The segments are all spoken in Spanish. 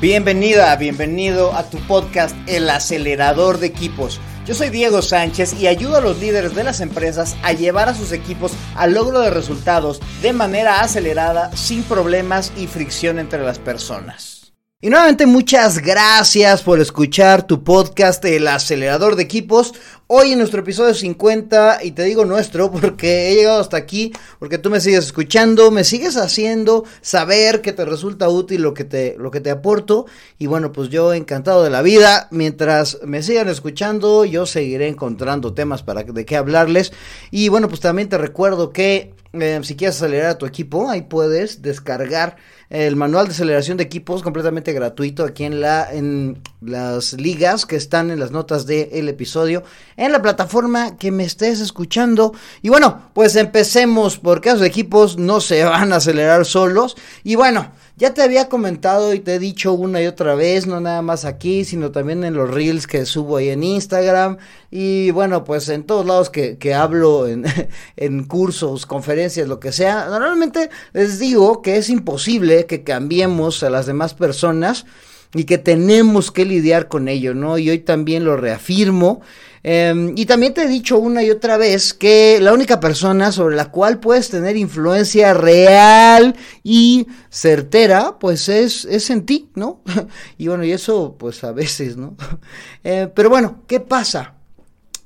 Bienvenida, bienvenido a tu podcast El acelerador de equipos. Yo soy Diego Sánchez y ayudo a los líderes de las empresas a llevar a sus equipos al logro de resultados de manera acelerada, sin problemas y fricción entre las personas. Y nuevamente muchas gracias por escuchar tu podcast El acelerador de equipos. Hoy en nuestro episodio 50, y te digo nuestro porque he llegado hasta aquí, porque tú me sigues escuchando, me sigues haciendo saber que te resulta útil lo que te, lo que te aporto. Y bueno, pues yo encantado de la vida. Mientras me sigan escuchando, yo seguiré encontrando temas para de qué hablarles. Y bueno, pues también te recuerdo que eh, si quieres acelerar a tu equipo, ahí puedes descargar el manual de aceleración de equipos completamente gratuito aquí en la en las ligas que están en las notas del episodio en la plataforma que me estés escuchando y bueno pues empecemos porque los equipos no se van a acelerar solos y bueno ya te había comentado y te he dicho una y otra vez, no nada más aquí, sino también en los reels que subo ahí en Instagram. Y bueno, pues en todos lados que, que hablo, en, en cursos, conferencias, lo que sea. Normalmente les digo que es imposible que cambiemos a las demás personas y que tenemos que lidiar con ello, ¿no? Y hoy también lo reafirmo. Em, y también te he dicho una y otra vez que la única persona sobre la cual puedes tener influencia real y certera, pues es, es en ti, ¿no? y bueno, y eso pues a veces, ¿no? Eh, pero bueno, ¿qué pasa?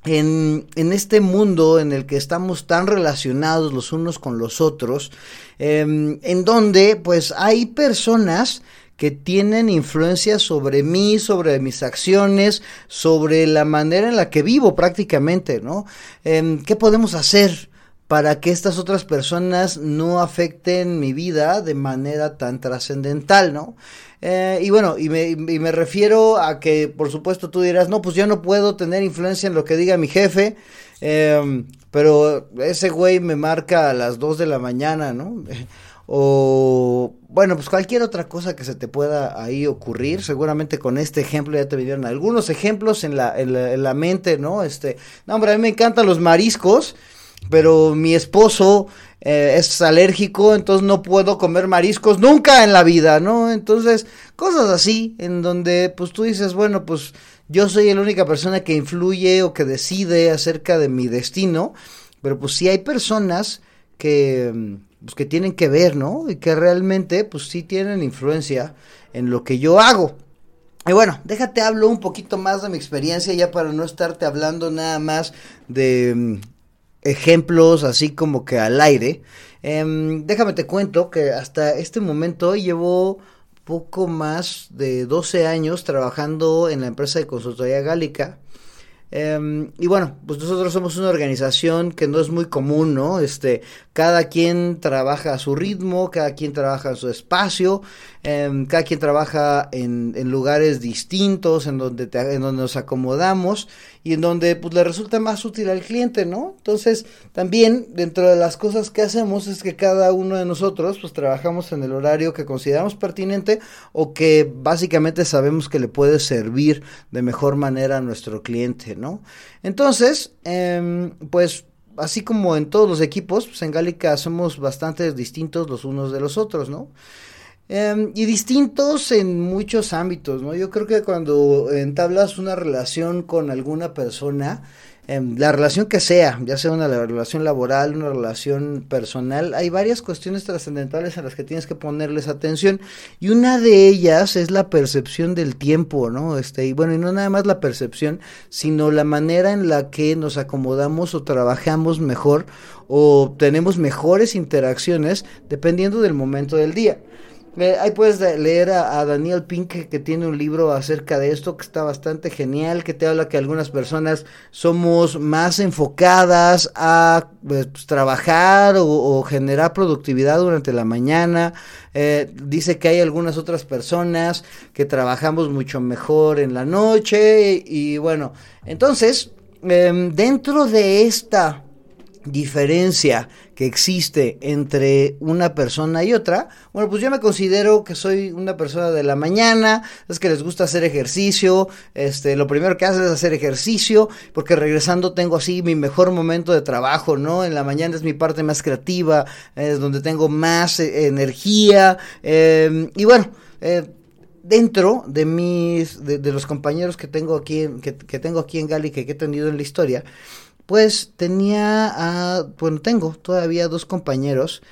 En, en, este mundo en el que estamos tan relacionados los unos con los otros, em, en donde pues hay personas que tienen influencia sobre mí, sobre mis acciones, sobre la manera en la que vivo prácticamente, ¿no? Em, ¿Qué podemos hacer para que estas otras personas no afecten mi vida de manera tan trascendental, ¿no? Eh, y bueno, y me, y me, refiero a que, por supuesto, tú dirás, no, pues yo no puedo tener influencia en lo que diga mi jefe, eh, pero ese güey me marca a las 2 de la mañana, ¿no? o bueno, pues cualquier otra cosa que se te pueda ahí ocurrir, seguramente con este ejemplo ya te vinieron algunos ejemplos en la, en la, mente, ¿no? Este, no, hombre, a mí me encantan los mariscos, pero mi esposo eh, es alérgico, entonces no puedo comer mariscos nunca en la vida, ¿no? Entonces, cosas así, en donde pues tú dices, bueno, pues yo soy la única persona que influye o que decide acerca de mi destino, pero pues si hay personas que pues, que tienen que ver, ¿no? Y que realmente, pues sí tienen influencia en lo que yo hago. Y bueno, déjate hablo un poquito más de mi experiencia ya para no estarte hablando nada más de mm, ejemplos así como que al aire. Em, déjame te cuento que hasta este momento llevo poco más de 12 años trabajando en la empresa de consultoría gálica Em, y bueno, pues nosotros somos una organización que no es muy común, ¿no? Este, cada quien trabaja a su ritmo, cada quien trabaja en su espacio, em, cada quien trabaja en, lugares distintos, en donde, en donde nos acomodamos y en donde pues le resulta más útil al cliente, ¿no? Entonces, también dentro de las cosas que hacemos es que cada uno de nosotros pues trabajamos en el horario que consideramos pertinente o que básicamente sabemos que le puede servir de mejor manera a nuestro cliente, Entonces, eh, pues así como en todos los equipos, pues en Gálica somos bastante distintos los unos de los otros, ¿no? Em, y distintos en muchos ámbitos, ¿no? Yo creo que cuando entablas una relación con alguna persona, em, la relación que sea, ya sea una relación laboral, una relación personal, hay varias cuestiones trascendentales a las que tienes que ponerles atención y una de ellas es la percepción del tiempo, ¿no? Este, y bueno, y no nada más la percepción, sino la manera en la que nos acomodamos o trabajamos mejor o tenemos mejores interacciones dependiendo del momento del día ahí puedes leer a, Daniel Pink que tiene un libro acerca de esto que está bastante genial, que te habla que algunas personas somos más enfocadas a pues, trabajar o, generar productividad durante la mañana. Eh, dice que hay algunas otras personas que trabajamos mucho mejor en la noche y, bueno, entonces em, dentro de esta diferencia que existe entre una persona y otra, bueno, pues yo me considero que soy una persona de la mañana, es que les gusta hacer ejercicio, este, lo primero que hacen es hacer ejercicio, porque regresando tengo así mi mejor momento de trabajo, ¿no? En la mañana es mi parte más creativa, es donde tengo más eh, energía, em, y bueno, eh, dentro de mis, de, los compañeros que tengo aquí, en, que, tengo aquí en Gali, que, he tenido en la historia, pues tenía, a, bueno, tengo todavía dos compañeros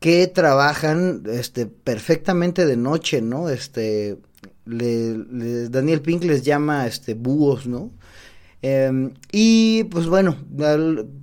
que trabajan, este, perfectamente de noche, ¿no? Este, le, Daniel Pink les llama, este, búhos, ¿no? Em, y pues bueno,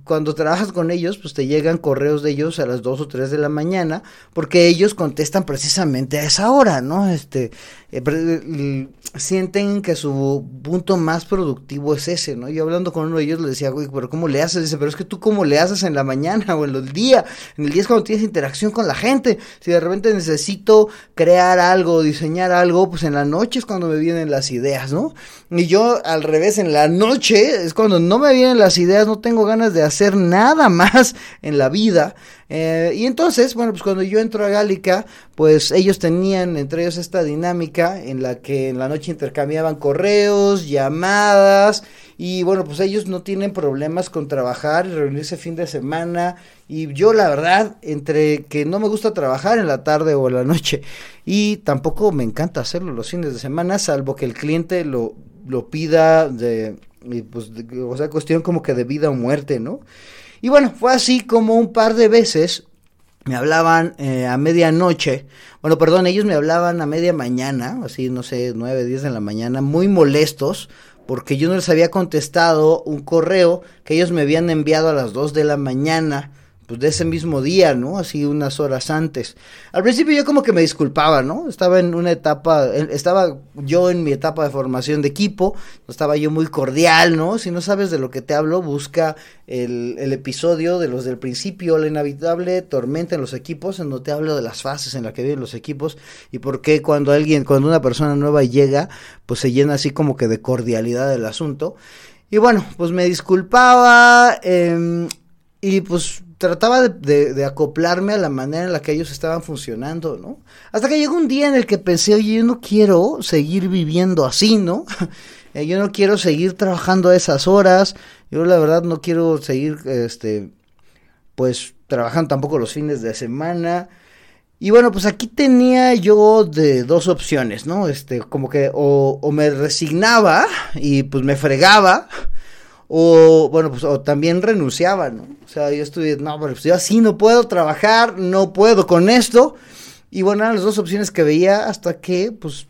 cuando trabajas con ellos, pues te llegan correos de ellos a las 2 o 3 de la mañana, porque ellos contestan precisamente a esa hora, ¿no? Este, eh, sienten que su punto más productivo es ese, ¿no? Yo hablando con uno de ellos le decía, güey, pero ¿cómo le haces? Dice, pero es que tú cómo le haces en la mañana o en el día. En el día es cuando tienes interacción con la gente. Si de repente necesito crear algo, diseñar algo, pues en la noche es cuando me vienen las ideas, ¿no? Y yo al revés, en la noche es cuando no me vienen las ideas, no tengo ganas de hacer nada más en la vida. Eh, y entonces, bueno, pues cuando yo entro a Gálica, pues ellos tenían entre ellos esta dinámica en la que en la noche intercambiaban correos, llamadas, y bueno, pues ellos no tienen problemas con trabajar y reunirse fin de semana. Y yo la verdad, entre que no me gusta trabajar en la tarde o en la noche, y tampoco me encanta hacerlo los fines de semana, salvo que el cliente lo lo pida de, pues, o sea, cuestión como que de vida o muerte, ¿no? Y bueno, fue así como un par de veces me hablaban eh, a medianoche, bueno, perdón, ellos me hablaban a media mañana, así, no sé, nueve, diez de la mañana, muy molestos, porque yo no les había contestado un correo que ellos me habían enviado a las dos de la mañana, pues de ese mismo día, ¿no? Así unas horas antes. Al principio yo como que me disculpaba, ¿no? Estaba en una etapa, estaba yo en mi etapa de formación de equipo, estaba yo muy cordial, ¿no? Si no sabes de lo que te hablo, busca el, episodio de los del principio, la inevitable tormenta en los equipos, en donde te hablo de las fases en las que viven los equipos y por qué cuando alguien, cuando una persona nueva llega, pues se llena así como que de cordialidad el asunto. Y bueno, pues me disculpaba eh, y pues trataba de, acoplarme a la manera en la que ellos estaban funcionando, ¿no? Hasta que llegó un día en el que pensé, oye, yo no quiero seguir viviendo así, ¿no? Eh, yo no quiero seguir trabajando a esas horas, yo la verdad no quiero seguir, este, pues, trabajando tampoco los fines de semana. Y bueno, pues aquí tenía yo de dos opciones, ¿no? Este, como que o, o me resignaba y pues me fregaba, o bueno, pues o también renunciaba, ¿no? O sea, yo estuve, no, pero pues yo así no puedo trabajar, no puedo con esto. Y bueno, eran las dos opciones que veía hasta que, pues,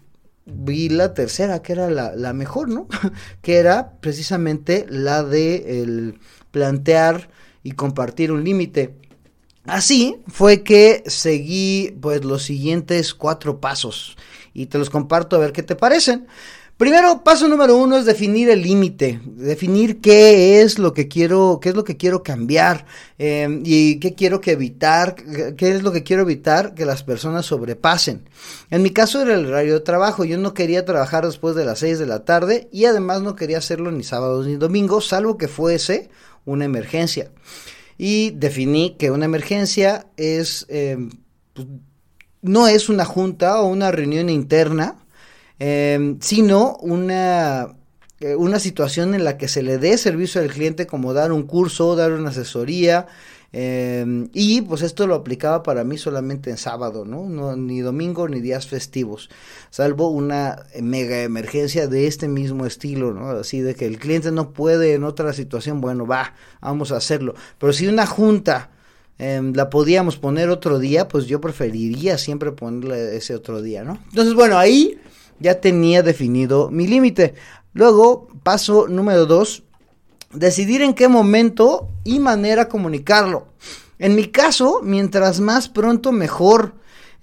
vi la tercera, que era la, la mejor, ¿no? que era precisamente la de el plantear y compartir un límite. Así fue que seguí, pues, los siguientes cuatro pasos. Y te los comparto a ver qué te parecen. Primero, paso número uno es definir el límite, definir qué es lo que quiero, qué es lo que quiero cambiar em, y qué quiero que evitar, qué es lo que quiero evitar que las personas sobrepasen. En mi caso era el horario de trabajo, yo no quería trabajar después de las 6 de la tarde y además no quería hacerlo ni sábados ni domingos, salvo que fuese una emergencia. Y definí que una emergencia es, em, pues, no es una junta o una reunión interna, Em, sino una, eh, una situación en la que se le dé servicio al cliente como dar un curso, dar una asesoría, em, y pues esto lo aplicaba para mí solamente en sábado, ¿no? Ni domingo ni días festivos, salvo una mega emergencia de este mismo estilo, ¿no? Así de que el cliente no puede en otra situación, bueno, va, vamos a hacerlo. Pero si una junta em, la podíamos poner otro día, pues yo preferiría siempre ponerle ese otro día, ¿no? Entonces, bueno, ahí ya tenía definido mi límite. Luego, paso número dos, decidir en qué momento y manera comunicarlo. En mi caso, mientras más pronto mejor.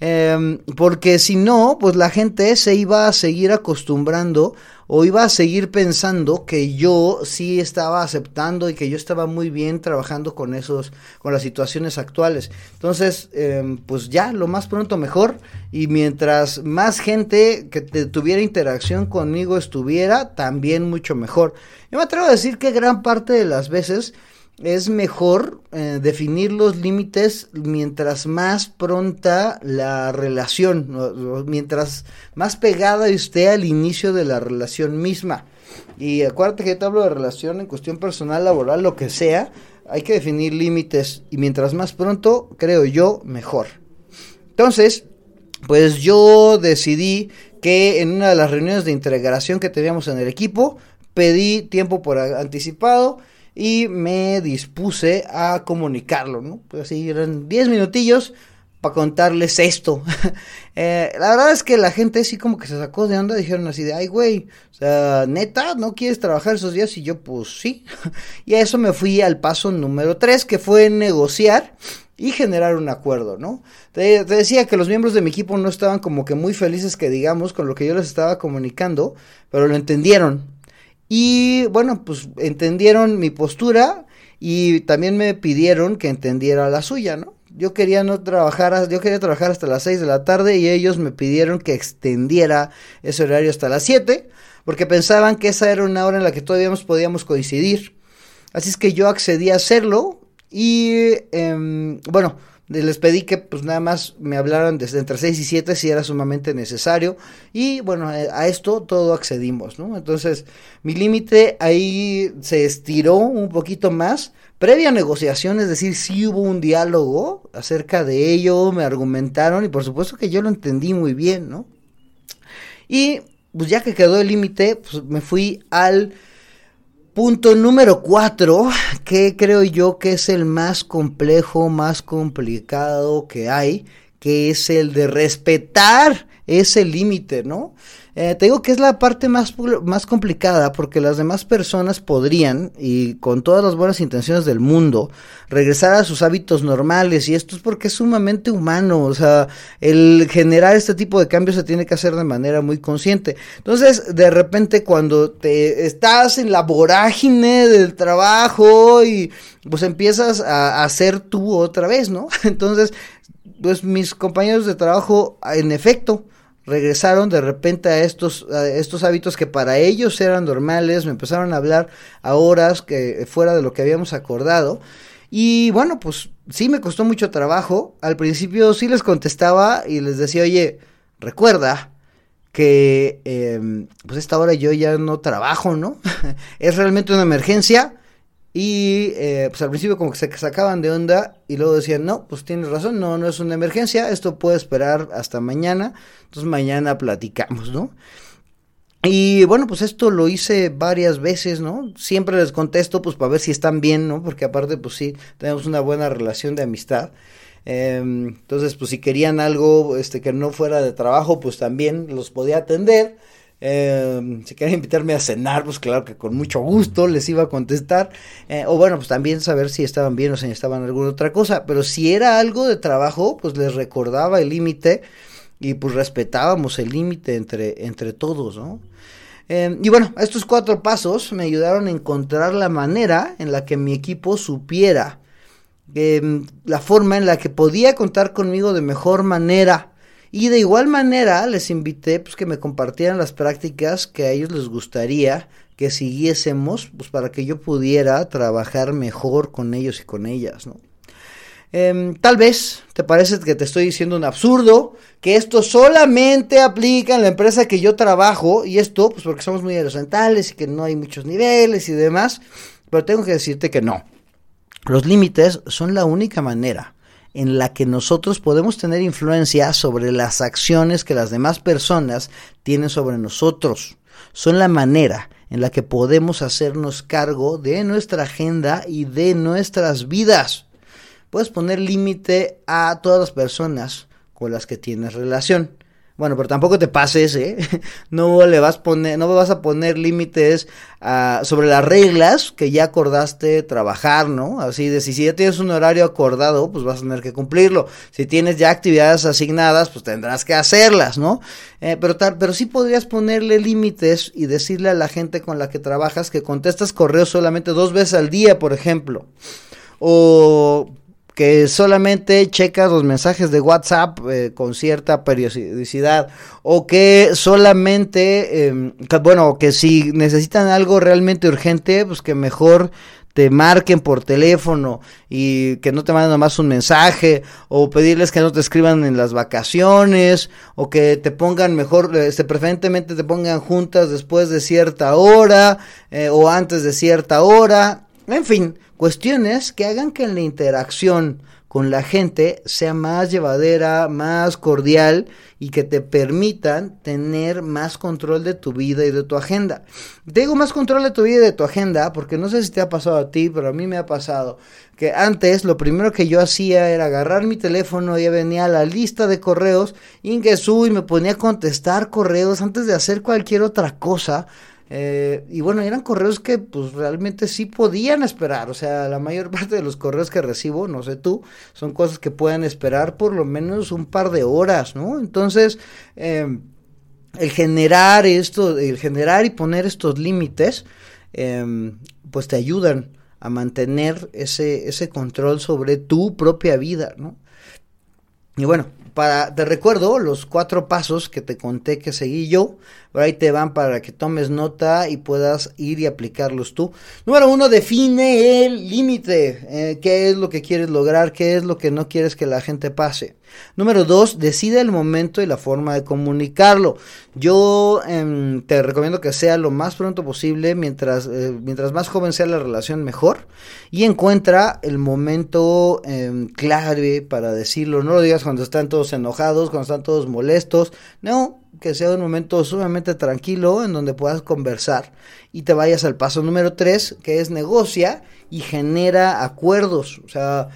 Em, porque si no, pues la gente se iba a seguir acostumbrando o iba a seguir pensando que yo sí estaba aceptando y que yo estaba muy bien trabajando con esos, con las situaciones actuales. Entonces, em, pues ya, lo más pronto mejor. Y mientras más gente que tuviera interacción conmigo estuviera, también mucho mejor. Yo me atrevo a decir que gran parte de las veces es mejor eh, definir los límites mientras más pronta la relación, mientras más pegada esté al inicio de la relación misma. Y acuérdate que te hablo de relación en cuestión personal, laboral, lo que sea, hay que definir límites y mientras más pronto, creo yo, mejor. Entonces, pues yo decidí que en una de las reuniones de integración que teníamos en el equipo, pedí tiempo por anticipado y me dispuse a comunicarlo, ¿no? Pues así eran 10 minutillos para contarles esto. Eh, la verdad es que la gente sí como que se sacó de onda, dijeron así de, ay güey, neta, ¿no quieres trabajar esos días? Y yo, pues sí. y a eso me fui al paso número 3, que fue negociar y generar un acuerdo, ¿no? Te, te, decía que los miembros de mi equipo no estaban como que muy felices que digamos con lo que yo les estaba comunicando, pero lo entendieron. Y bueno, pues entendieron mi postura y también me pidieron que entendiera la suya, ¿no? yo quería no trabajar, yo quería trabajar hasta las 6 de la tarde y ellos me pidieron que extendiera ese horario hasta las 7 porque pensaban que esa era una hora en la que todavía podíamos coincidir. Así es que yo accedí a hacerlo y em, bueno, les pedí que pues nada más me hablaran desde entre 6 y 7 si era sumamente necesario y bueno, eh, a esto todo accedimos, ¿no? Entonces mi límite ahí se estiró un poquito más, previa negociación, es decir, sí hubo un diálogo acerca de ello, me argumentaron y por supuesto que yo lo entendí muy bien, ¿no? Y pues ya que quedó el límite, pues me fui al Punto número cuatro, que creo yo que es el más complejo, más complicado que hay, que es el de respetar ese límite, ¿no? Eh, te digo que es la parte más, más complicada porque las demás personas podrían, y con todas las buenas intenciones del mundo, regresar a sus hábitos normales y esto es porque es sumamente humano, o sea, el generar este tipo de cambios se tiene que hacer de manera muy consciente. Entonces, de repente cuando te estás en la vorágine del trabajo y pues empiezas a hacer tú otra vez, ¿no? Entonces, pues mis compañeros de trabajo, en efecto, regresaron de repente a estos, estos hábitos que para ellos eran normales, me empezaron a hablar a horas que fuera de lo que habíamos acordado. Y bueno, pues sí me costó mucho trabajo. Al principio sí les contestaba y les decía, oye, recuerda que eh, pues esta hora yo ya no trabajo, ¿no? es realmente una emergencia y eh, pues al principio como que se sacaban de onda y luego decían, no, pues tienes razón, no, no es una emergencia, esto puede esperar hasta mañana, entonces mañana platicamos, ¿no? Y bueno, pues esto lo hice varias veces, ¿no? Siempre les contesto pues para ver si están bien, ¿no? Porque aparte pues sí, tenemos una buena relación de amistad. Em, entonces pues si querían algo este que no fuera de trabajo pues también los podía atender. Eh, si quieren invitarme a cenar, pues claro que con mucho gusto les iba a contestar. Eh, o bueno, pues también saber si estaban bien o si estaban alguna otra cosa. Pero si era algo de trabajo, pues les recordaba el límite y pues respetábamos el límite entre, entre todos, ¿no? Eh, y bueno, estos cuatro pasos me ayudaron a encontrar la manera en la que mi equipo supiera em, la forma en la que podía contar conmigo de mejor manera y de igual manera les invité pues que me compartieran las prácticas que a ellos les gustaría que siguiésemos pues para que yo pudiera trabajar mejor con ellos y con ellas, ¿no? Em, tal vez te parece que te estoy diciendo un absurdo, que esto solamente aplica en la empresa que yo trabajo, y esto, pues porque somos muy horizontales y que no hay muchos niveles y demás, pero tengo que decirte que no. Los límites son la única manera en la que nosotros podemos tener influencia sobre las acciones que las demás personas tienen sobre nosotros. Son la manera en la que podemos hacernos cargo de nuestra agenda y de nuestras vidas. Puedes poner límite a todas las personas con las que tienes relación. Bueno, pero tampoco te pases, ¿eh? No le vas, poner, no vas a poner límites uh, sobre las reglas que ya acordaste trabajar, ¿no? Así de si, si ya tienes un horario acordado, pues vas a tener que cumplirlo. Si tienes ya actividades asignadas, pues tendrás que hacerlas, ¿no? Eh, pero, tal, pero sí podrías ponerle límites y decirle a la gente con la que trabajas que contestas correos solamente dos veces al día, por ejemplo. O que solamente checas los mensajes de WhatsApp eh, con cierta periodicidad o que solamente, eh, bueno, que si necesitan algo realmente urgente, pues que mejor te marquen por teléfono y que no te manden nomás un mensaje o pedirles que no te escriban en las vacaciones o que te pongan mejor, este, preferentemente te pongan juntas después de cierta hora eh, o antes de cierta hora, en fin, cuestiones que hagan que la interacción con la gente sea más llevadera, más cordial y que te permitan tener más control de tu vida y de tu agenda. Te digo más control de tu vida y de tu agenda porque no sé si te ha pasado a ti, pero a mí me ha pasado que antes lo primero que yo hacía era agarrar mi teléfono y venía a la lista de correos, ingresú y me ponía a contestar correos antes de hacer cualquier otra cosa eh, y bueno, eran correos que pues realmente sí podían esperar. O sea, la mayor parte de los correos que recibo, no sé tú, son cosas que pueden esperar por lo menos un par de horas, ¿no? Entonces, em, el generar esto, el generar y poner estos límites, em, pues te ayudan a mantener ese, ese control sobre tu propia vida, ¿no? Y bueno, para, te recuerdo los cuatro pasos que te conté que seguí yo. Por ahí te van para que tomes nota y puedas ir y aplicarlos tú. Número uno, define el límite. Eh, ¿Qué es lo que quieres lograr? ¿Qué es lo que no quieres que la gente pase? Número dos, decide el momento y la forma de comunicarlo. Yo em, te recomiendo que sea lo más pronto posible, mientras, eh, mientras más joven sea la relación, mejor. Y encuentra el momento em, clave para decirlo. No lo digas cuando están todos enojados, cuando están todos molestos. No, que sea un momento sumamente tranquilo en donde puedas conversar y te vayas al paso número tres, que es negocia y genera acuerdos. O sea,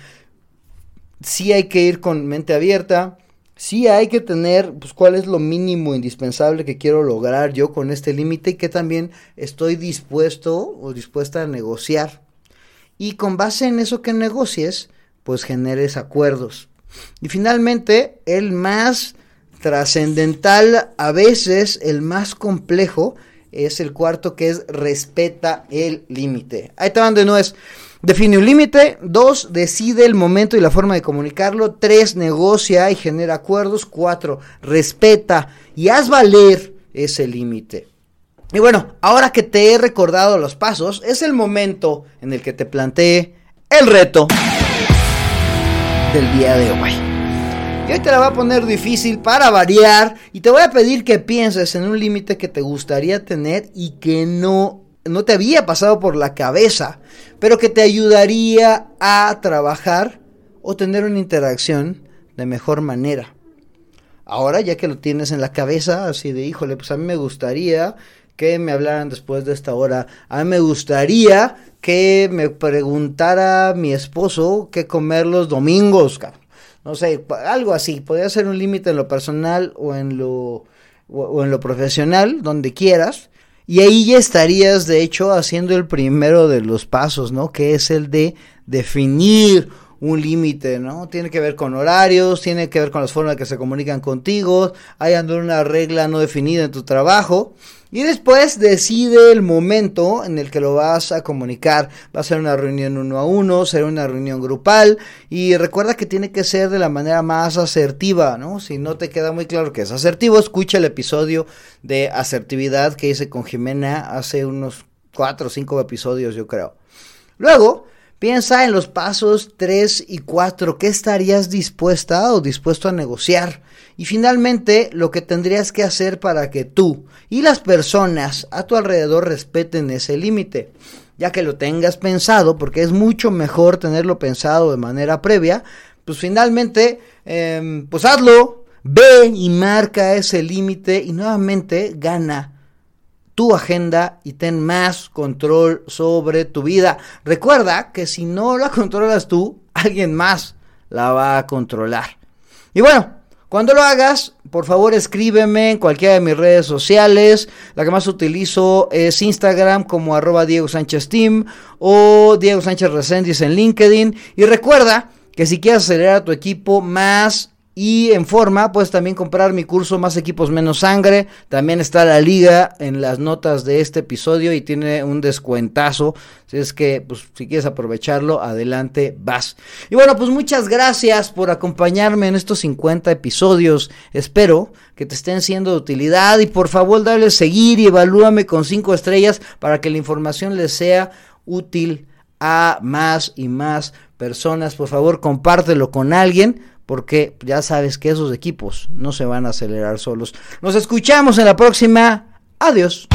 sí hay que ir con mente abierta, sí hay que tener, pues, cuál es lo mínimo indispensable que quiero lograr yo con este límite y que también estoy dispuesto o dispuesta a negociar. Y con base en eso que negocies, pues generes acuerdos. Y finalmente, el más trascendental, a veces el más complejo, es el cuarto que es respeta el límite. Ahí te van de nuevo. Define un límite. Dos, decide el momento y la forma de comunicarlo. Tres, negocia y genera acuerdos. Cuatro, respeta y haz valer ese límite. Y bueno, ahora que te he recordado los pasos, es el momento en el que te planteé el reto del día de hoy. Y hoy te la voy a poner difícil para variar y te voy a pedir que pienses en un límite que te gustaría tener y que no no te había pasado por la cabeza, pero que te ayudaría a trabajar o tener una interacción de mejor manera. Ahora, ya que lo tienes en la cabeza, así de, híjole, pues a mí me gustaría que me hablaran después de esta hora. A mí me gustaría que me preguntara mi esposo qué comer los domingos, No sé, algo así. Podría ser un límite en lo personal o en lo, o en lo profesional, donde quieras. Y ahí ya estarías, de hecho, haciendo el primero de los pasos, ¿no? Que es el de definir un límite, ¿no? Tiene que ver con horarios, tiene que ver con las formas que se comunican contigo, hay una regla no definida en tu trabajo. Y después decide el momento en el que lo vas a comunicar. Va a ser una reunión uno a uno, será una reunión grupal. Y recuerda que tiene que ser de la manera más asertiva, ¿no? Si no te queda muy claro que es asertivo, escucha el episodio de asertividad que hice con Jimena hace unos cuatro o cinco episodios, yo creo. Luego, Piensa en los pasos 3 y 4, ¿qué estarías dispuesta o dispuesto a negociar? Y finalmente, lo que tendrías que hacer para que tú y las personas a tu alrededor respeten ese límite. Ya que lo tengas pensado, porque es mucho mejor tenerlo pensado de manera previa, pues finalmente, em, pues hazlo, ve y marca ese límite y nuevamente gana tu agenda y ten más control sobre tu vida. Recuerda que si no la controlas tú, alguien más la va a controlar. Y bueno, cuando lo hagas, por favor escríbeme en cualquiera de mis redes sociales. La que más utilizo es Instagram como arroba Diego Sánchez Team o Diego Sánchez Resendiz en LinkedIn. Y recuerda que si quieres acelerar a tu equipo más y en forma, puedes también comprar mi curso Más equipos, menos sangre. También está la liga en las notas de este episodio y tiene un descuentazo. Si es que, pues, si quieres aprovecharlo, adelante, vas. Y bueno, pues muchas gracias por acompañarme en estos 50 episodios. Espero que te estén siendo de utilidad y por favor dale seguir y evalúame con 5 estrellas para que la información les sea útil a más y más personas. Por favor, compártelo con alguien porque ya sabes que esos equipos no se van a acelerar solos. Nos escuchamos en la próxima. Adiós.